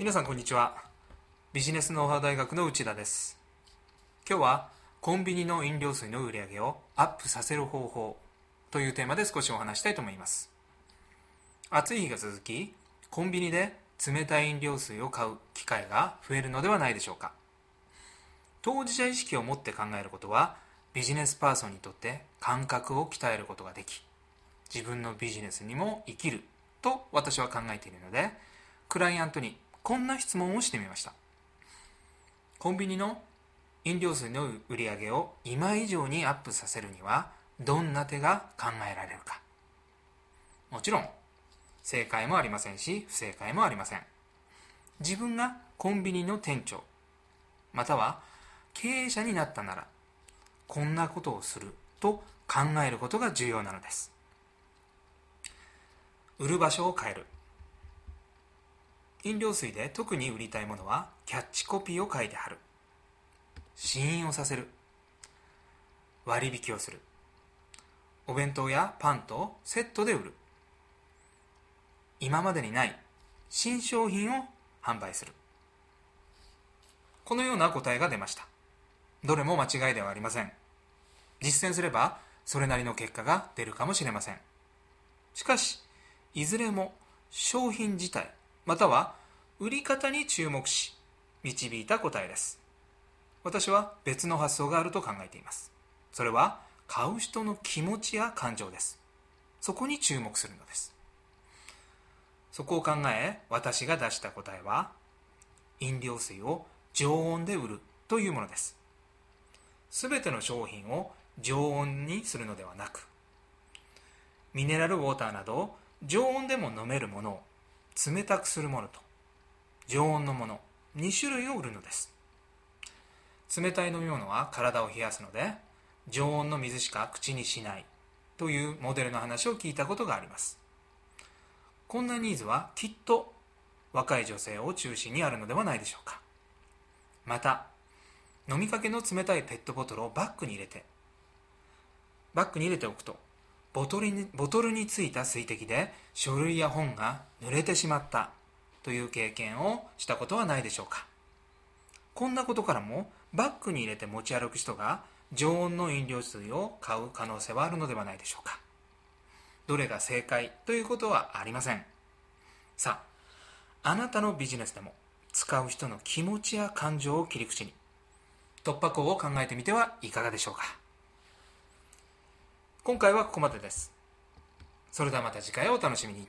皆さんこんにちは。ビジネスノウハウ大学の内田です。今日はコンビニの飲料水の売り上げをアップさせる方法というテーマで少しお話したいと思います。暑い日が続きコンビニで冷たい飲料水を買う機会が増えるのではないでしょうか。当事者意識を持って考えることはビジネスパーソンにとって感覚を鍛えることができ自分のビジネスにも生きると私は考えているのでクライアントにこんな質問をしてみました。コンビニの飲料水の売り上げを今以上にアップさせるにはどんな手が考えられるか。もちろん正解もありませんし不正解もありません。自分がコンビニの店長または経営者になったならこんなことをすると考えることが重要なのです。売る場所を変える。飲料水で特に売りたいものはキャッチコピーを書いて貼る。試飲をさせる。割引をする。お弁当やパンとセットで売る。今までにない新商品を販売する。このような答えが出ました。どれも間違いではありません。実践すればそれなりの結果が出るかもしれません。しかしいずれも商品自体または売り方に注目し導いた答えです。私は別の発想があると考えています。それは買う人の気持ちや感情です。そこに注目するのです。そこを考え私が出した答えは飲料水を常温で売るというものです。すべての商品を常温にするのではなくミネラルウォーターなど常温でも飲めるものを冷たくするものと常温のもの2種類を売るのです。冷たい飲み物は体を冷やすので常温の水しか口にしないというモデルの話を聞いたことがあります。こんなニーズはきっと若い女性を中心にあるのではないでしょうか。また飲みかけの冷たいペットボトルをバッグに入れてバッグに入れておくとボトルにボトルについた水滴で書類や本が濡れてしまったという経験をしたことはないでしょうか。こんなことからもバッグに入れて持ち歩く人が常温の飲料水を買う可能性はあるのではないでしょうか。どれが正解ということはありません。さああなたのビジネスでも使う人の気持ちや感情を切り口に突破口を考えてみてはいかがでしょうか。今回はここまでです。それではまた次回をお楽しみに。